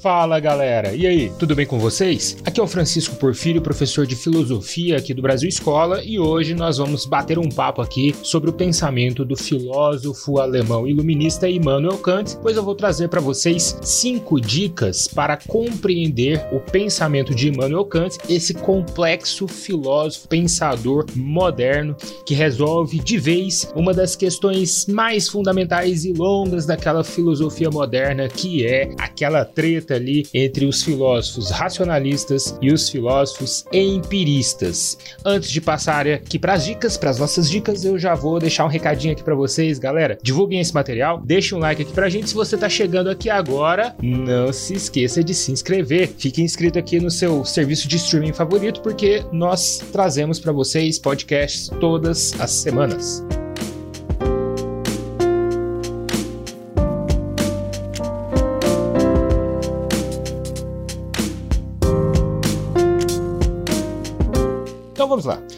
Fala galera, e aí, tudo bem com vocês? Aqui é o Francisco Porfírio, professor de filosofia aqui do Brasil Escola, e hoje nós vamos bater um papo aqui sobre o pensamento do filósofo alemão iluminista Immanuel Kant, pois eu vou trazer para vocês cinco dicas para compreender o pensamento de Immanuel Kant, esse complexo filósofo pensador moderno que resolve de vez uma das questões mais fundamentais e longas daquela filosofia moderna que é aquela treta ali entre os filósofos racionalistas e os filósofos empiristas. Antes de passar aqui para as dicas, para as nossas dicas, eu já vou deixar um recadinho aqui para vocês, galera. Divulguem esse material, deixem um like aqui pra gente. Se você tá chegando aqui agora, não se esqueça de se inscrever. Fique inscrito aqui no seu serviço de streaming favorito, porque nós trazemos para vocês podcasts todas as semanas.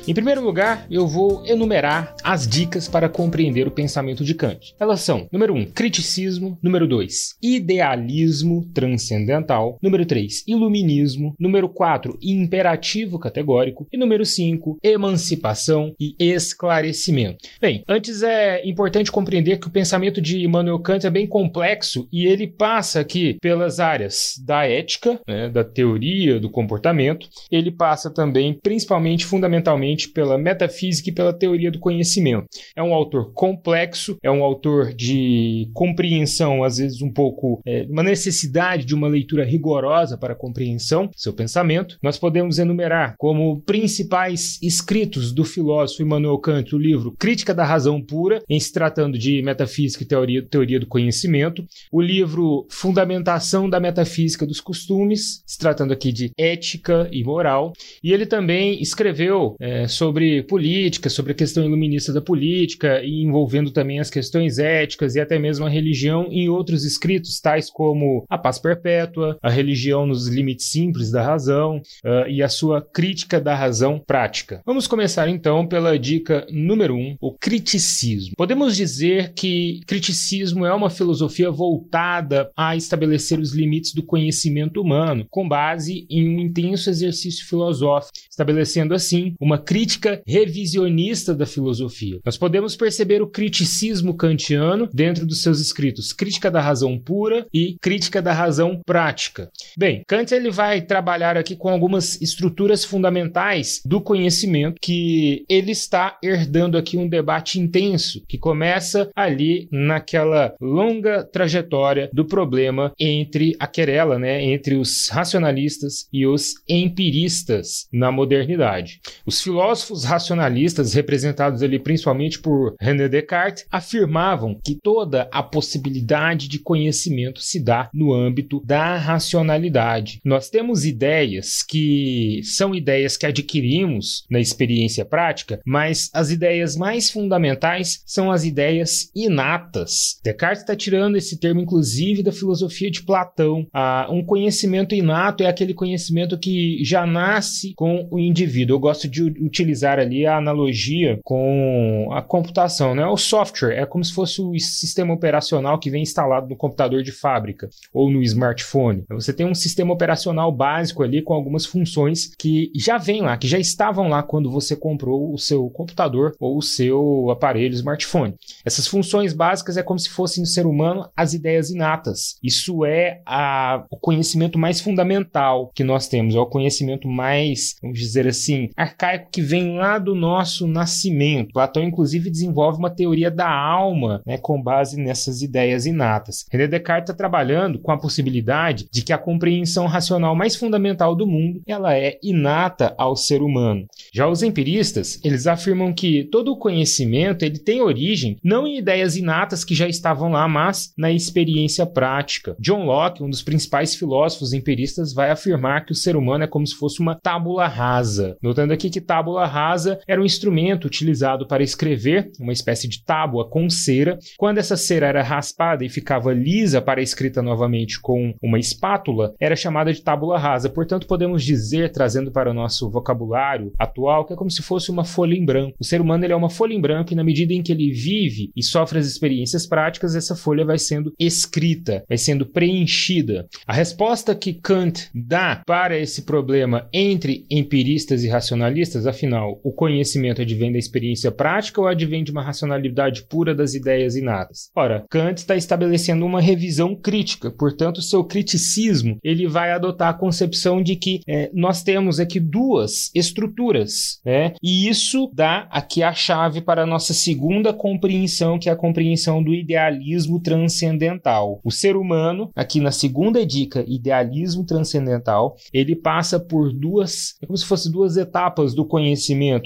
Em primeiro lugar, eu vou enumerar as dicas para compreender o pensamento de Kant. Elas são: número 1, um, criticismo, número 2, idealismo transcendental, número 3, iluminismo, número 4, imperativo categórico e número 5, emancipação e esclarecimento. Bem, antes é importante compreender que o pensamento de Immanuel Kant é bem complexo e ele passa aqui pelas áreas da ética, né, da teoria do comportamento, ele passa também principalmente fundamentalmente pela metafísica e pela teoria do conhecimento. É um autor complexo, é um autor de compreensão, às vezes um pouco, é, uma necessidade de uma leitura rigorosa para a compreensão do seu pensamento. Nós podemos enumerar como principais escritos do filósofo Immanuel Kant o livro Crítica da Razão Pura, em se tratando de metafísica e teoria, teoria do conhecimento, o livro Fundamentação da Metafísica dos Costumes, se tratando aqui de ética e moral, e ele também escreveu escreveu é, sobre política, sobre a questão iluminista da política, e envolvendo também as questões éticas e até mesmo a religião em outros escritos, tais como A Paz Perpétua, A Religião nos Limites Simples da Razão uh, e a sua Crítica da Razão Prática. Vamos começar então pela dica número 1, um, o criticismo. Podemos dizer que criticismo é uma filosofia voltada a estabelecer os limites do conhecimento humano, com base em um intenso exercício filosófico, estabelecendo assim uma crítica revisionista da filosofia. Nós podemos perceber o criticismo kantiano dentro dos seus escritos Crítica da Razão Pura e Crítica da Razão Prática. Bem, Kant ele vai trabalhar aqui com algumas estruturas fundamentais do conhecimento que ele está herdando aqui um debate intenso que começa ali naquela longa trajetória do problema entre a querela, né, entre os racionalistas e os empiristas na modernidade. Os filósofos racionalistas, representados ali principalmente por René Descartes, afirmavam que toda a possibilidade de conhecimento se dá no âmbito da racionalidade. Nós temos ideias que são ideias que adquirimos na experiência prática, mas as ideias mais fundamentais são as ideias inatas. Descartes está tirando esse termo, inclusive, da filosofia de Platão. Ah, um conhecimento inato é aquele conhecimento que já nasce com o indivíduo. Eu gosto de utilizar ali a analogia com a computação, né? O software é como se fosse o sistema operacional que vem instalado no computador de fábrica ou no smartphone. Você tem um sistema operacional básico ali com algumas funções que já vêm lá, que já estavam lá quando você comprou o seu computador ou o seu aparelho smartphone. Essas funções básicas é como se fossem no ser humano as ideias inatas. Isso é a, o conhecimento mais fundamental que nós temos, é o conhecimento mais, vamos dizer assim, arcaico que vem lá do nosso nascimento. Platão, inclusive, desenvolve uma teoria da alma né, com base nessas ideias inatas. René Descartes está trabalhando com a possibilidade de que a compreensão racional mais fundamental do mundo ela é inata ao ser humano. Já os empiristas, eles afirmam que todo o conhecimento ele tem origem não em ideias inatas que já estavam lá, mas na experiência prática. John Locke, um dos principais filósofos empiristas, vai afirmar que o ser humano é como se fosse uma tábula rasa. Noutra contando aqui que tábula rasa era um instrumento utilizado para escrever, uma espécie de tábua com cera. Quando essa cera era raspada e ficava lisa para escrita novamente com uma espátula, era chamada de tábula rasa. Portanto, podemos dizer, trazendo para o nosso vocabulário atual, que é como se fosse uma folha em branco. O ser humano ele é uma folha em branco e na medida em que ele vive e sofre as experiências práticas, essa folha vai sendo escrita, vai sendo preenchida. A resposta que Kant dá para esse problema entre empiristas e racionalistas, afinal, o conhecimento advém da experiência prática ou advém de uma racionalidade pura das ideias inatas? Ora, Kant está estabelecendo uma revisão crítica, portanto, seu criticismo ele vai adotar a concepção de que é, nós temos aqui duas estruturas, né? E isso dá aqui a chave para a nossa segunda compreensão, que é a compreensão do idealismo transcendental. O ser humano, aqui na segunda dica, idealismo transcendental, ele passa por duas, é como se fossem duas etapas do conhecimento,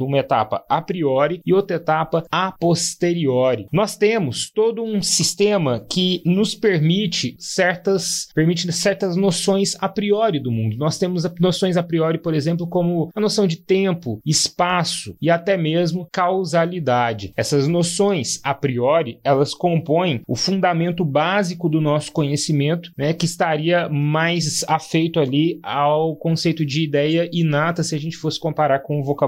uma etapa a priori e outra etapa a posteriori. Nós temos todo um sistema que nos permite certas, permite certas noções a priori do mundo. Nós temos noções a priori, por exemplo, como a noção de tempo, espaço e até mesmo causalidade. Essas noções a priori, elas compõem o fundamento básico do nosso conhecimento, né, que estaria mais afeito ali ao conceito de ideia inata se a gente fosse comparar com o vocabulário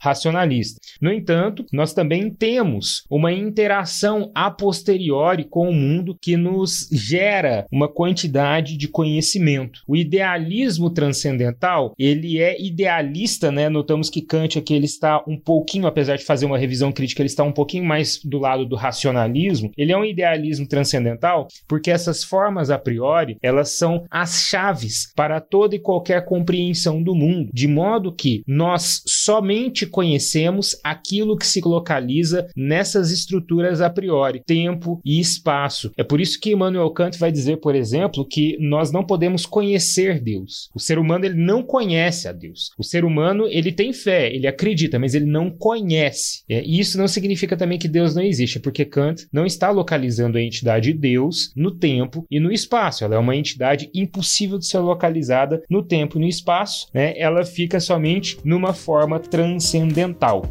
racionalista. No entanto, nós também temos uma interação a posteriori com o mundo que nos gera uma quantidade de conhecimento. O idealismo transcendental, ele é idealista, né? Notamos que Kant aqui ele está um pouquinho, apesar de fazer uma revisão crítica, ele está um pouquinho mais do lado do racionalismo. Ele é um idealismo transcendental porque essas formas a priori, elas são as chaves para toda e qualquer compreensão do mundo, de modo que nós somente conhecemos aquilo que se localiza nessas estruturas a priori, tempo e espaço. É por isso que Immanuel Kant vai dizer, por exemplo, que nós não podemos conhecer Deus. O ser humano ele não conhece a Deus. O ser humano ele tem fé, ele acredita, mas ele não conhece. É, e isso não significa também que Deus não existe, porque Kant não está localizando a entidade Deus no tempo e no espaço. Ela é uma entidade impossível de ser localizada no tempo e no espaço. Né? Ela fica somente numa forma transcendental.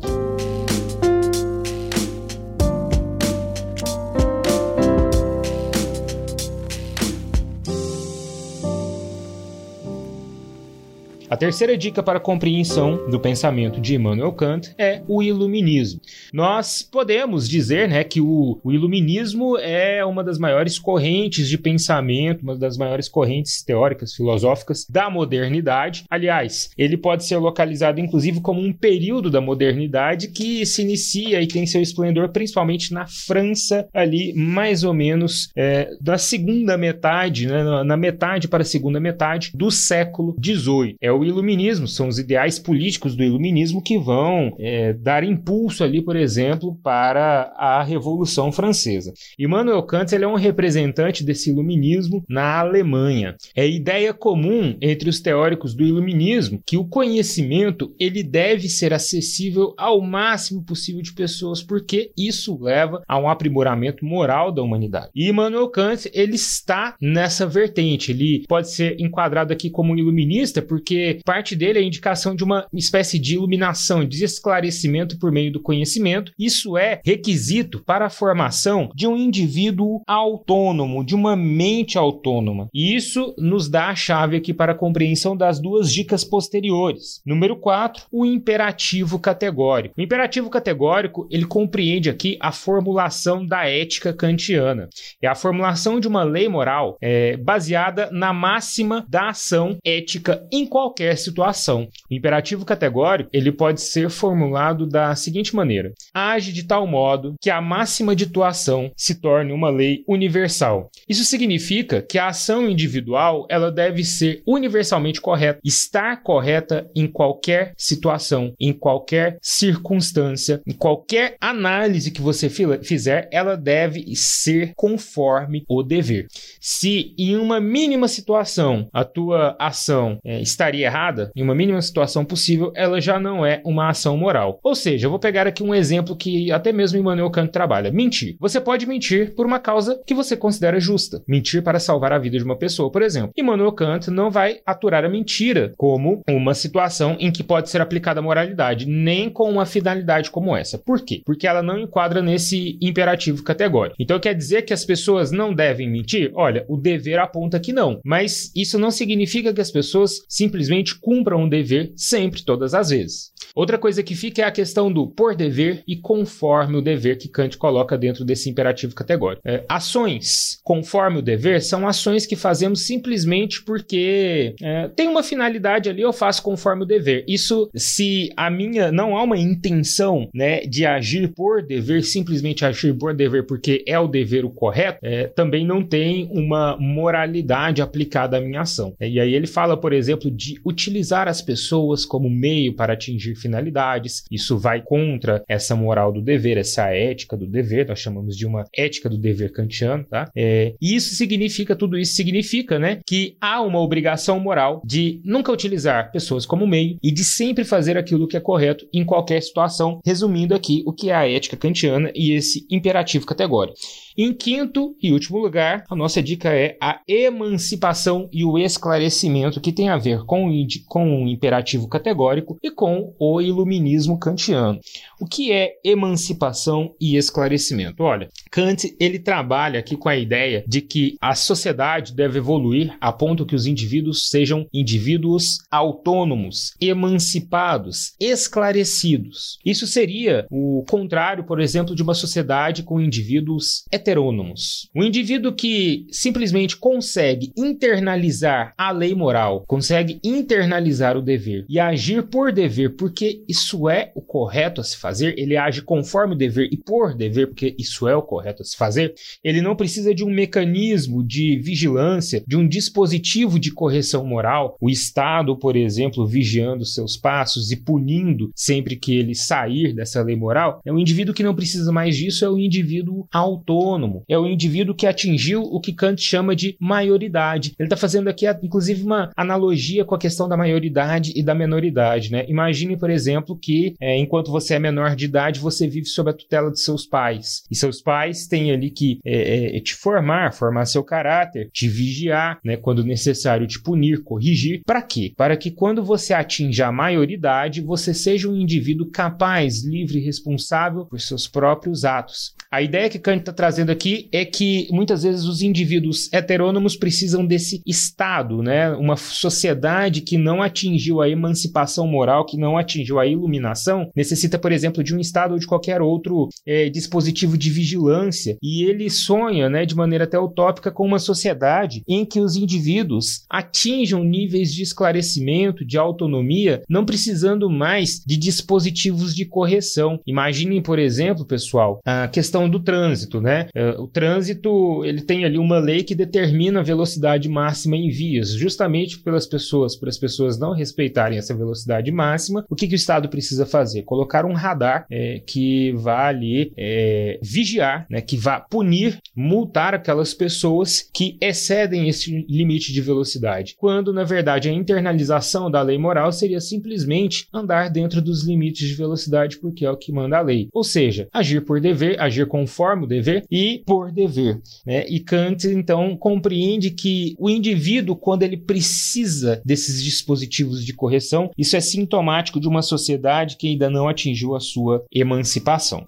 A terceira dica para a compreensão do pensamento de Immanuel Kant é o iluminismo. Nós podemos dizer né, que o, o iluminismo é uma das maiores correntes de pensamento, uma das maiores correntes teóricas, filosóficas da modernidade. Aliás, ele pode ser localizado inclusive como um período da modernidade que se inicia e tem seu esplendor principalmente na França, ali mais ou menos é, da segunda metade, né, na metade para a segunda metade do século XVIII. É o iluminismo, são os ideais políticos do iluminismo que vão é, dar impulso ali, por exemplo, para a Revolução Francesa. Immanuel Kant ele é um representante desse iluminismo na Alemanha. É ideia comum entre os teóricos do iluminismo que o conhecimento ele deve ser acessível ao máximo possível de pessoas, porque isso leva a um aprimoramento moral da humanidade. E Immanuel Kant ele está nessa vertente. Ele pode ser enquadrado aqui como um iluminista porque parte dele é a indicação de uma espécie de iluminação, de esclarecimento por meio do conhecimento. Isso é requisito para a formação de um indivíduo autônomo, de uma mente autônoma. E isso nos dá a chave aqui para a compreensão das duas dicas posteriores. Número 4, o imperativo categórico. O imperativo categórico, ele compreende aqui a formulação da ética kantiana. É a formulação de uma lei moral é, baseada na máxima da ação ética em qualquer qualquer situação. O imperativo categórico ele pode ser formulado da seguinte maneira: age de tal modo que a máxima de tua ação se torne uma lei universal. Isso significa que a ação individual ela deve ser universalmente correta, estar correta em qualquer situação, em qualquer circunstância, em qualquer análise que você fizer, ela deve ser conforme o dever. Se em uma mínima situação a tua ação é, estaria errada, em uma mínima situação possível, ela já não é uma ação moral. Ou seja, eu vou pegar aqui um exemplo que até mesmo Immanuel Kant trabalha: mentir. Você pode mentir por uma causa que você considera justa. Mentir para salvar a vida de uma pessoa, por exemplo. Immanuel Kant não vai aturar a mentira como uma situação em que pode ser aplicada a moralidade, nem com uma finalidade como essa. Por quê? Porque ela não enquadra nesse imperativo categórico. Então quer dizer que as pessoas não devem mentir? Olha, o dever aponta que não. Mas isso não significa que as pessoas simplesmente cumpram o dever sempre, todas as vezes. Outra coisa que fica é a questão do por dever e conforme o dever que Kant coloca dentro desse imperativo categórico. É, ações conforme o dever são ações que fazemos simplesmente porque é, tem uma finalidade ali, eu faço conforme o dever. Isso se a minha não há uma intenção né, de agir por dever, simplesmente agir por dever porque é o dever o correto, é, também não tem uma moralidade aplicada à minha ação. É, e aí ele fala, por exemplo, de utilizar as pessoas como meio para atingir finalidades. Isso vai contra essa moral do dever, essa ética do dever, nós chamamos de uma ética do dever kantiano, tá? É, e isso significa, tudo isso significa, né, que há uma obrigação moral de nunca utilizar pessoas como meio e de sempre fazer aquilo que é correto em qualquer situação, resumindo aqui o que é a ética kantiana e esse imperativo categórico. Em quinto e último lugar, a nossa dica é a emancipação e o esclarecimento, que tem a ver com o, com o imperativo categórico e com o iluminismo kantiano. O que é emancipação e esclarecimento? Olha, Kant ele trabalha aqui com a ideia de que a sociedade deve evoluir a ponto que os indivíduos sejam indivíduos autônomos, emancipados, esclarecidos. Isso seria o contrário, por exemplo, de uma sociedade com indivíduos heterônomos. Um indivíduo que simplesmente consegue internalizar a lei moral, consegue internalizar o dever e agir por dever, porque isso é o correto a se fazer, ele age conforme o dever e por dever, porque isso é o correto a se fazer, ele não precisa de um mecanismo de vigilância, de um dispositivo de correção moral, o Estado, por exemplo, vigiando seus passos e punindo sempre que ele sair dessa lei moral. É um indivíduo que não precisa mais disso, é um indivíduo autônomo autônomo, é o indivíduo que atingiu o que Kant chama de maioridade. Ele está fazendo aqui, inclusive, uma analogia com a questão da maioridade e da menoridade. Né? Imagine, por exemplo, que é, enquanto você é menor de idade, você vive sob a tutela de seus pais. E seus pais têm ali que é, é, te formar, formar seu caráter, te vigiar, né? quando necessário, te punir, corrigir. Para quê? Para que quando você atinja a maioridade, você seja um indivíduo capaz, livre e responsável por seus próprios atos. A ideia que Kant está trazendo aqui é que muitas vezes os indivíduos heterônomos precisam desse estado, né? Uma sociedade que não atingiu a emancipação moral, que não atingiu a iluminação, necessita, por exemplo, de um estado ou de qualquer outro é, dispositivo de vigilância. E ele sonha, né, de maneira até utópica, com uma sociedade em que os indivíduos atinjam níveis de esclarecimento, de autonomia, não precisando mais de dispositivos de correção. Imaginem, por exemplo, pessoal, a questão questão do trânsito, né? É, o trânsito, ele tem ali uma lei que determina a velocidade máxima em vias, justamente pelas pessoas, para as pessoas não respeitarem essa velocidade máxima, o que, que o Estado precisa fazer? Colocar um radar é, que vá ali é, vigiar, né, que vá punir, multar aquelas pessoas que excedem esse limite de velocidade, quando na verdade a internalização da lei moral seria simplesmente andar dentro dos limites de velocidade, porque é o que manda a lei. Ou seja, agir por dever, agir conforme o dever e por dever. Né? E Kant, então, compreende que o indivíduo, quando ele precisa desses dispositivos de correção, isso é sintomático de uma sociedade que ainda não atingiu a sua emancipação.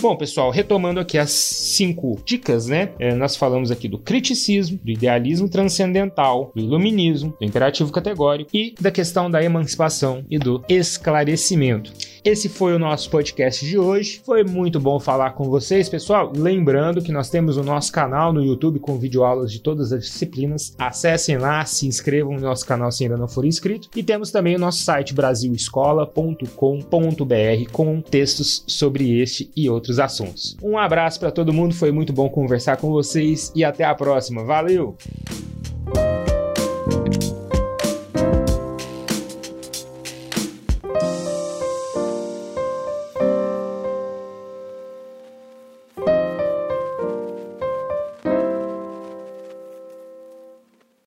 Bom, pessoal, retomando aqui as cinco dicas, né? É, nós falamos aqui do criticismo, do idealismo transcendental, do iluminismo, do imperativo categórico e da questão da emancipação e do esclarecimento. Esse foi o nosso podcast de hoje. Foi muito bom falar com vocês, pessoal. Lembrando que nós temos o nosso canal no YouTube com videoaulas de todas as disciplinas. Acessem lá, se inscrevam no nosso canal se ainda não for inscrito. E temos também o nosso site brasilescola.com.br com textos sobre este e outros assuntos. Um abraço para todo mundo, foi muito bom conversar com vocês e até a próxima. Valeu!